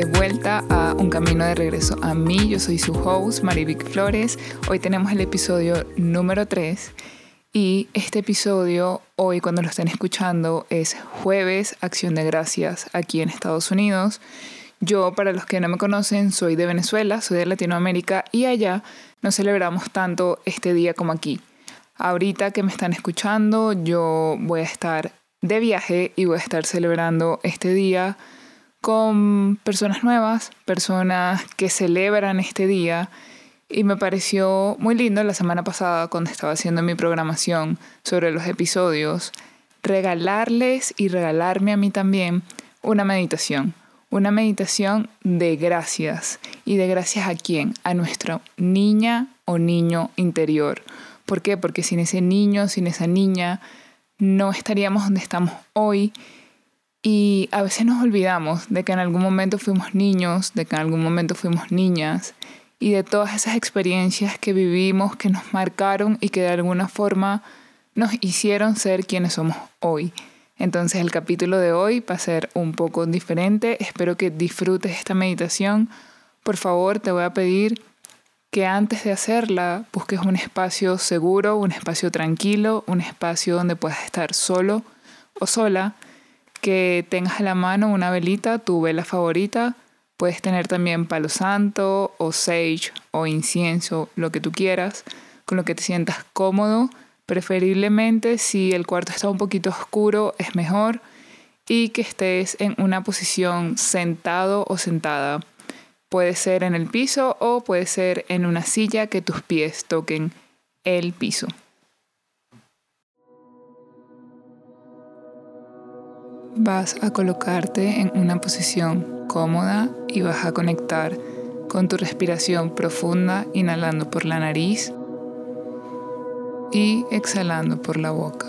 de vuelta a Un Camino de Regreso a mí. Yo soy su host, Marivic Flores. Hoy tenemos el episodio número 3 y este episodio, hoy cuando lo estén escuchando, es jueves, Acción de Gracias aquí en Estados Unidos. Yo, para los que no me conocen, soy de Venezuela, soy de Latinoamérica y allá no celebramos tanto este día como aquí. Ahorita que me están escuchando, yo voy a estar de viaje y voy a estar celebrando este día con personas nuevas, personas que celebran este día. Y me pareció muy lindo la semana pasada cuando estaba haciendo mi programación sobre los episodios, regalarles y regalarme a mí también una meditación. Una meditación de gracias. ¿Y de gracias a quién? A nuestra niña o niño interior. ¿Por qué? Porque sin ese niño, sin esa niña, no estaríamos donde estamos hoy y a veces nos olvidamos de que en algún momento fuimos niños, de que en algún momento fuimos niñas y de todas esas experiencias que vivimos, que nos marcaron y que de alguna forma nos hicieron ser quienes somos hoy. Entonces el capítulo de hoy va a ser un poco diferente. Espero que disfrutes esta meditación. Por favor, te voy a pedir que antes de hacerla busques un espacio seguro, un espacio tranquilo, un espacio donde puedas estar solo o sola que tengas a la mano una velita, tu vela favorita. Puedes tener también palo santo o sage o incienso, lo que tú quieras, con lo que te sientas cómodo. Preferiblemente si el cuarto está un poquito oscuro es mejor y que estés en una posición sentado o sentada. Puede ser en el piso o puede ser en una silla que tus pies toquen el piso. Vas a colocarte en una posición cómoda y vas a conectar con tu respiración profunda, inhalando por la nariz y exhalando por la boca.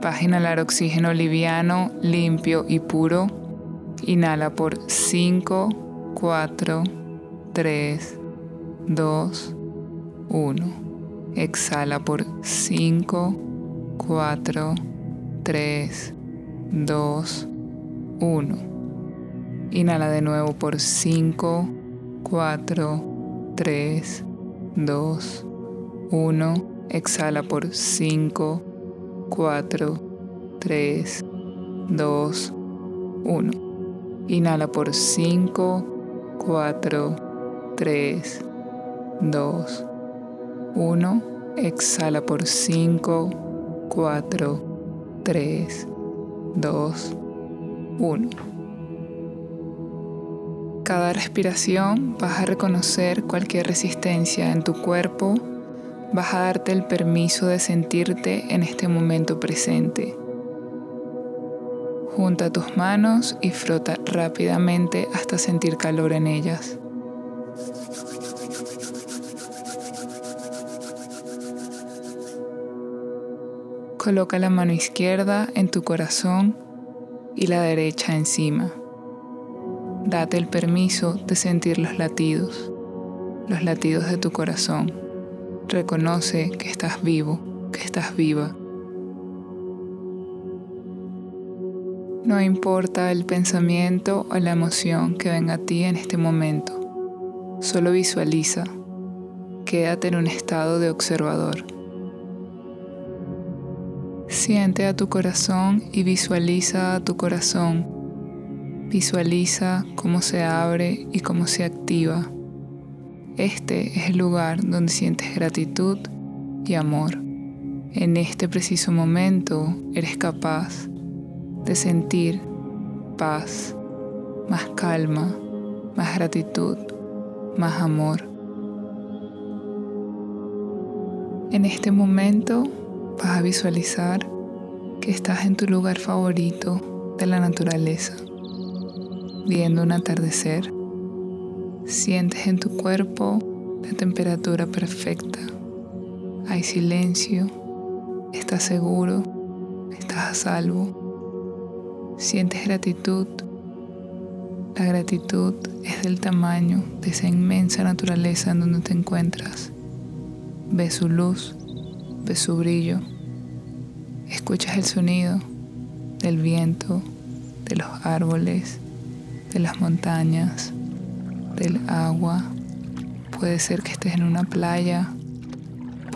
Vas a inhalar oxígeno liviano, limpio y puro. Inhala por 5, 4, 3, 2, 1. Exhala por 5, 4, 3, 2, 1. Inhala de nuevo por 5, 4, 3, 2, 1. Exhala por 5, 4, 3, 2, 1. Inhala por 5, 4, 3, 2, 1. Exhala por 5, 4, 3, 2, 1. Cada respiración vas a reconocer cualquier resistencia en tu cuerpo, vas a darte el permiso de sentirte en este momento presente. Junta tus manos y frota rápidamente hasta sentir calor en ellas. Coloca la mano izquierda en tu corazón y la derecha encima. Date el permiso de sentir los latidos, los latidos de tu corazón. Reconoce que estás vivo, que estás viva. No importa el pensamiento o la emoción que venga a ti en este momento, solo visualiza, quédate en un estado de observador. Siente a tu corazón y visualiza a tu corazón. Visualiza cómo se abre y cómo se activa. Este es el lugar donde sientes gratitud y amor. En este preciso momento eres capaz de sentir paz, más calma, más gratitud, más amor. En este momento vas a visualizar que estás en tu lugar favorito de la naturaleza, viendo un atardecer. Sientes en tu cuerpo la temperatura perfecta. Hay silencio, estás seguro, estás a salvo. Sientes gratitud. La gratitud es del tamaño de esa inmensa naturaleza en donde te encuentras. Ves su luz, ves su brillo, escuchas el sonido del viento, de los árboles, de las montañas, del agua. Puede ser que estés en una playa,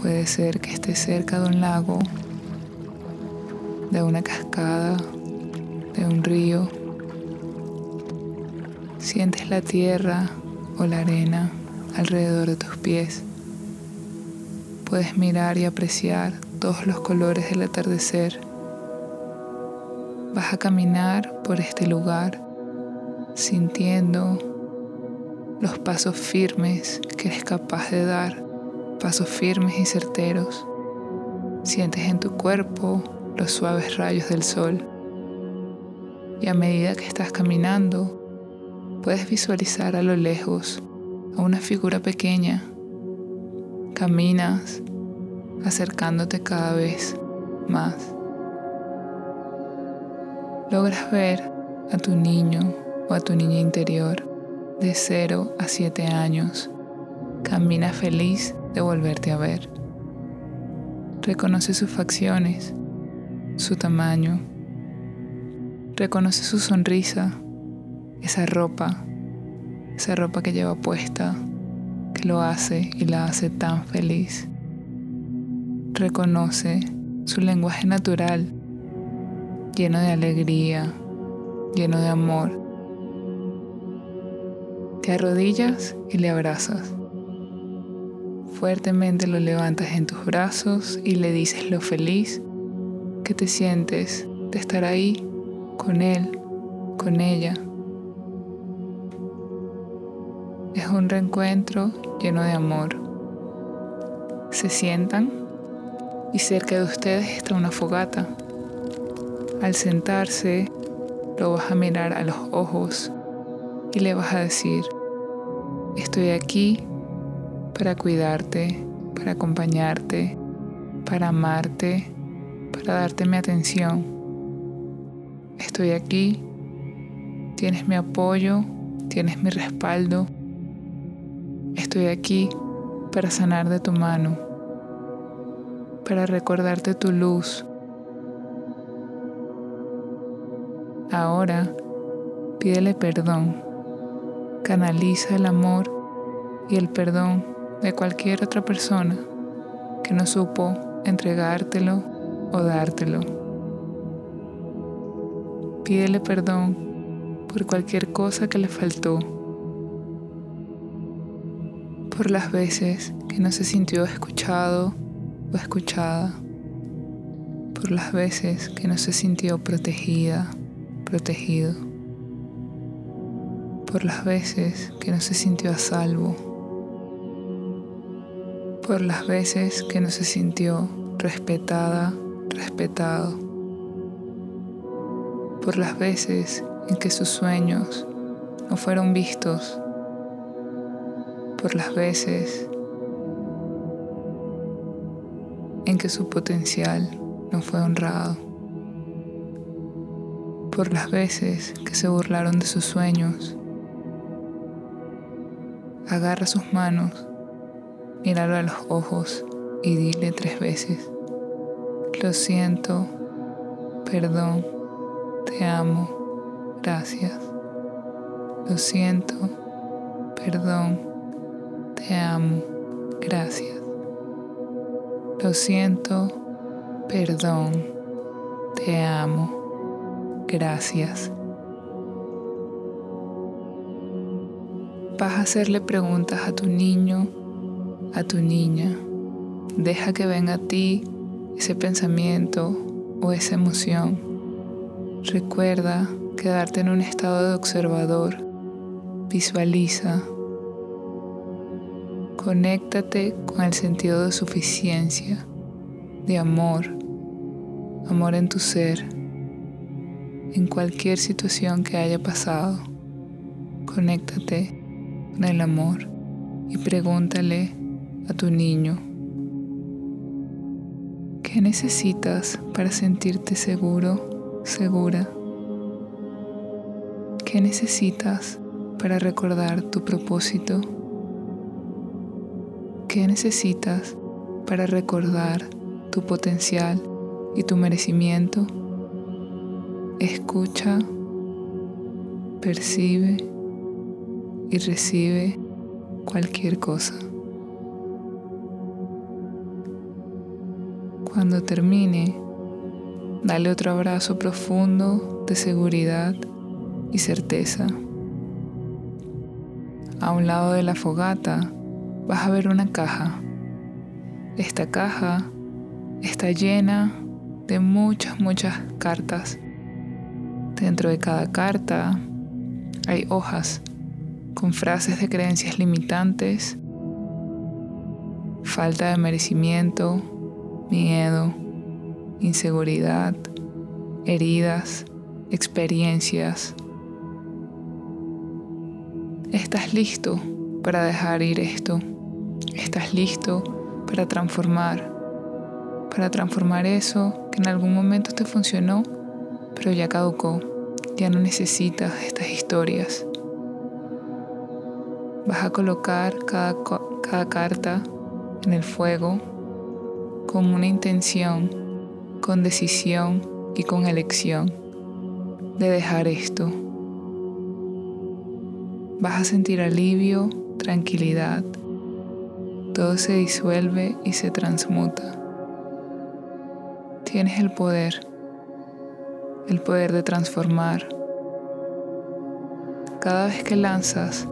puede ser que estés cerca de un lago, de una cascada, de un río. Sientes la tierra o la arena alrededor de tus pies. Puedes mirar y apreciar todos los colores del atardecer. Vas a caminar por este lugar sintiendo los pasos firmes que eres capaz de dar, pasos firmes y certeros. Sientes en tu cuerpo los suaves rayos del sol. Y a medida que estás caminando, puedes visualizar a lo lejos a una figura pequeña. Caminas acercándote cada vez más. Logras ver a tu niño o a tu niña interior de 0 a 7 años. Camina feliz de volverte a ver. Reconoce sus facciones, su tamaño. Reconoce su sonrisa, esa ropa, esa ropa que lleva puesta, lo hace y la hace tan feliz. Reconoce su lenguaje natural, lleno de alegría, lleno de amor. Te arrodillas y le abrazas. Fuertemente lo levantas en tus brazos y le dices lo feliz que te sientes de estar ahí con él, con ella. Un reencuentro lleno de amor. Se sientan y cerca de ustedes está una fogata. Al sentarse, lo vas a mirar a los ojos y le vas a decir, estoy aquí para cuidarte, para acompañarte, para amarte, para darte mi atención. Estoy aquí, tienes mi apoyo, tienes mi respaldo. Estoy aquí para sanar de tu mano, para recordarte tu luz. Ahora pídele perdón, canaliza el amor y el perdón de cualquier otra persona que no supo entregártelo o dártelo. Pídele perdón por cualquier cosa que le faltó, por las veces que no se sintió escuchado o escuchada, por las veces que no se sintió protegida, protegido, por las veces que no se sintió a salvo por las veces que no se sintió respetada, respetado, por las veces en que sus sueños no fueron vistos, por las veces en que su potencial no fue honrado, por las veces que se burlaron de sus sueños. Agarra sus manos míralo a los ojos y dile tres veces, lo siento, perdón, te amo, gracias. Lo siento, perdón, te amo, gracias. Lo siento, perdón, te amo, gracias. Vas a hacerle preguntas a tu niño a tu niña. Deja que venga a ti ese pensamiento o esa emoción. Recuerda quedarte en un estado de observador. Visualiza. Conéctate con el sentido de suficiencia, de amor, amor en tu ser, en cualquier situación que haya pasado. Conéctate con el amor y pregúntale a tu niño. ¿Qué necesitas para sentirte seguro, segura? ¿Qué necesitas para recordar tu propósito? ¿Qué necesitas para recordar tu potencial y tu merecimiento? Escucha percibe y recibe cualquier cosa. Cuando termine, dale otro abrazo profundo de seguridad y certeza. A un lado de la fogata vas a ver una caja. Esta caja está llena de muchas, muchas cartas. Dentro de cada carta hay hojas con frases de creencias limitantes, falta de merecimiento, miedo, inseguridad, heridas, experiencias. Estás listo para dejar ir esto. Estás listo para transformar. Para transformar eso que en algún momento te funcionó, pero ya caducó. Ya no necesitas estas historias. Vas a colocar cada, cada carta en el fuego con una intención, con decisión y con elección de dejar esto. Vas a sentir alivio, tranquilidad. Todo se disuelve y se transmuta. Tienes el poder, el poder de transformar. Cada vez que lanzas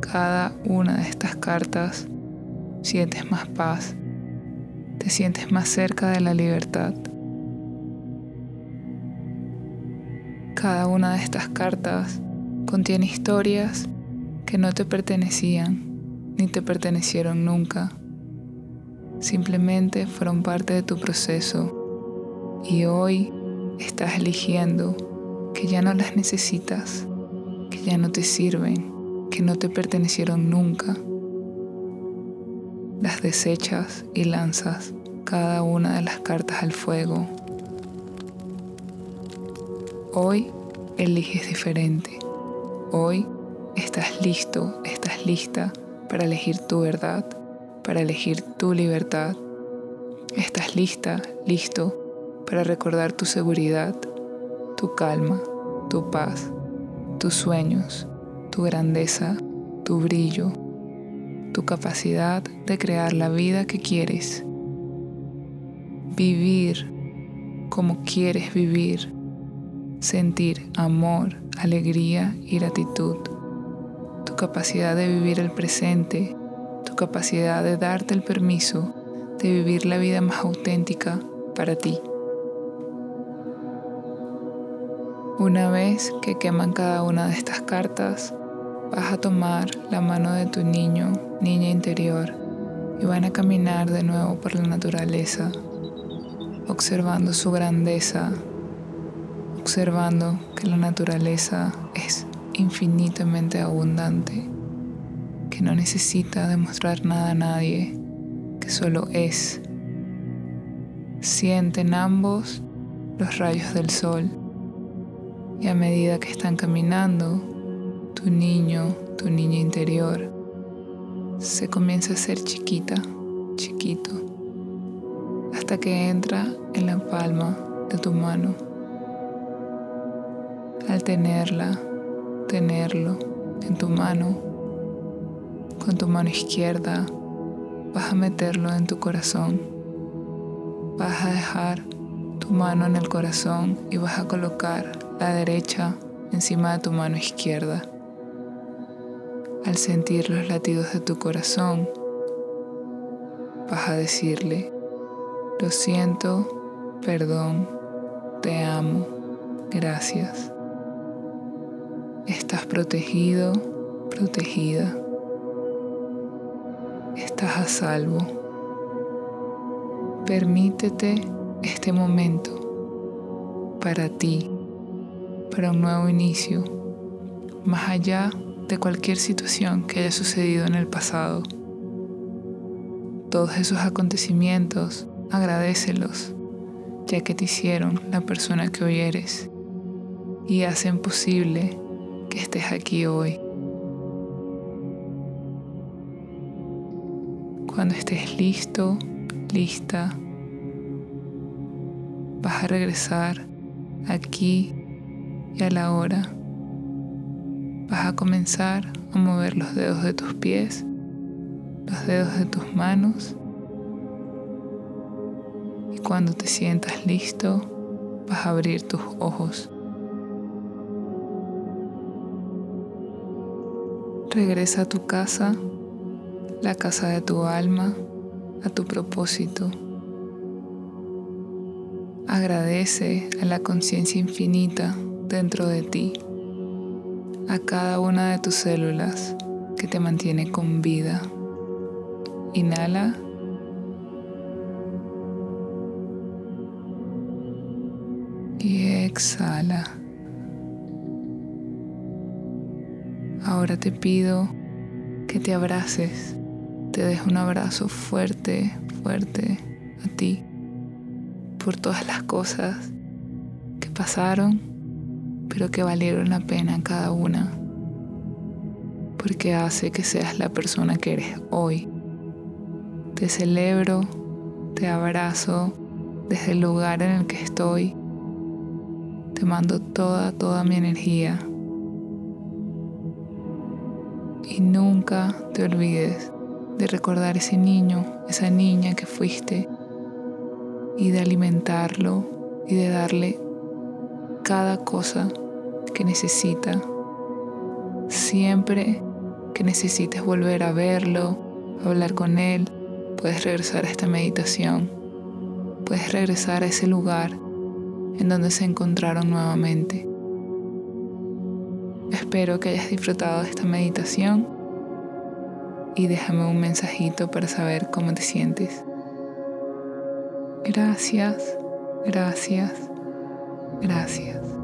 cada una de estas cartas, sientes más paz, te sientes más cerca de la libertad. Cada una de estas cartas contiene historias que no te pertenecían ni te pertenecieron nunca. Simplemente fueron parte de tu proceso y hoy estás eligiendo que ya no las necesitas, que ya no te sirven, que no te pertenecieron nunca. Las desechas y lanzas cada una de las cartas al fuego. Hoy eliges diferente. Hoy estás listo, estás lista para elegir tu verdad, para elegir tu libertad. Estás lista, listo para recordar tu seguridad, tu calma, tu paz, tus sueños, tu grandeza, tu brillo, tu capacidad de crear la vida que quieres. Vivir como quieres vivir. Sentir amor, alegría y gratitud. Tu capacidad de vivir el presente. Tu capacidad de darte el permiso de vivir la vida más auténtica para ti. Una vez que queman cada una de estas cartas, Vas a tomar la mano de tu niño, niña interior, y van a caminar de nuevo por la naturaleza, observando su grandeza, observando que la naturaleza es infinitamente abundante, que no necesita demostrar nada a nadie, que solo es. Sienten ambos los rayos del sol y a medida que están caminando tu niño, tu niña interior, se comienza a ser chiquita, chiquito, hasta que entra en la palma de tu mano. Al tenerla, tenerlo en tu mano, con tu mano izquierda, vas a meterlo en tu corazón. Vas a dejar tu mano en el corazón y vas a colocar la derecha encima de tu mano izquierda. Al sentir los latidos de tu corazón, vas a decirle, lo siento, perdón, te amo, gracias. Estás protegido, protegida. Estás a salvo. Permítete este momento para ti, para un nuevo inicio, más allá de cualquier situación que haya sucedido en el pasado. Todos esos acontecimientos, agradecelos, ya que te hicieron la persona que hoy eres y hacen posible que estés aquí hoy. Cuando estés listo, lista, vas a regresar aquí y a la hora. Vas a comenzar a mover los dedos de tus pies, los dedos de tus manos y cuando te sientas listo vas a abrir tus ojos. Regresa a tu casa, la casa de tu alma, a tu propósito. Agradece a la conciencia infinita dentro de ti, a cada una de tus células que te mantiene con vida. Inhala. Y exhala. Ahora te pido que te abraces, te des un abrazo fuerte, fuerte a ti por todas las cosas que pasaron, pero que valieron la pena cada una, porque hace que seas la persona que eres hoy. Te celebro, te abrazo desde el lugar en el que estoy, te mando toda, toda mi energía. Y nunca te olvides de recordar ese niño, esa niña que fuiste y de alimentarlo y de darle cada cosa que necesita. Siempre que necesites volver a verlo, hablar con él, puedes regresar a esta meditación. Puedes regresar a ese lugar en donde se encontraron nuevamente. Espero que hayas disfrutado de esta meditación y déjame un mensajito para saber cómo te sientes. Gracias, gracias, gracias.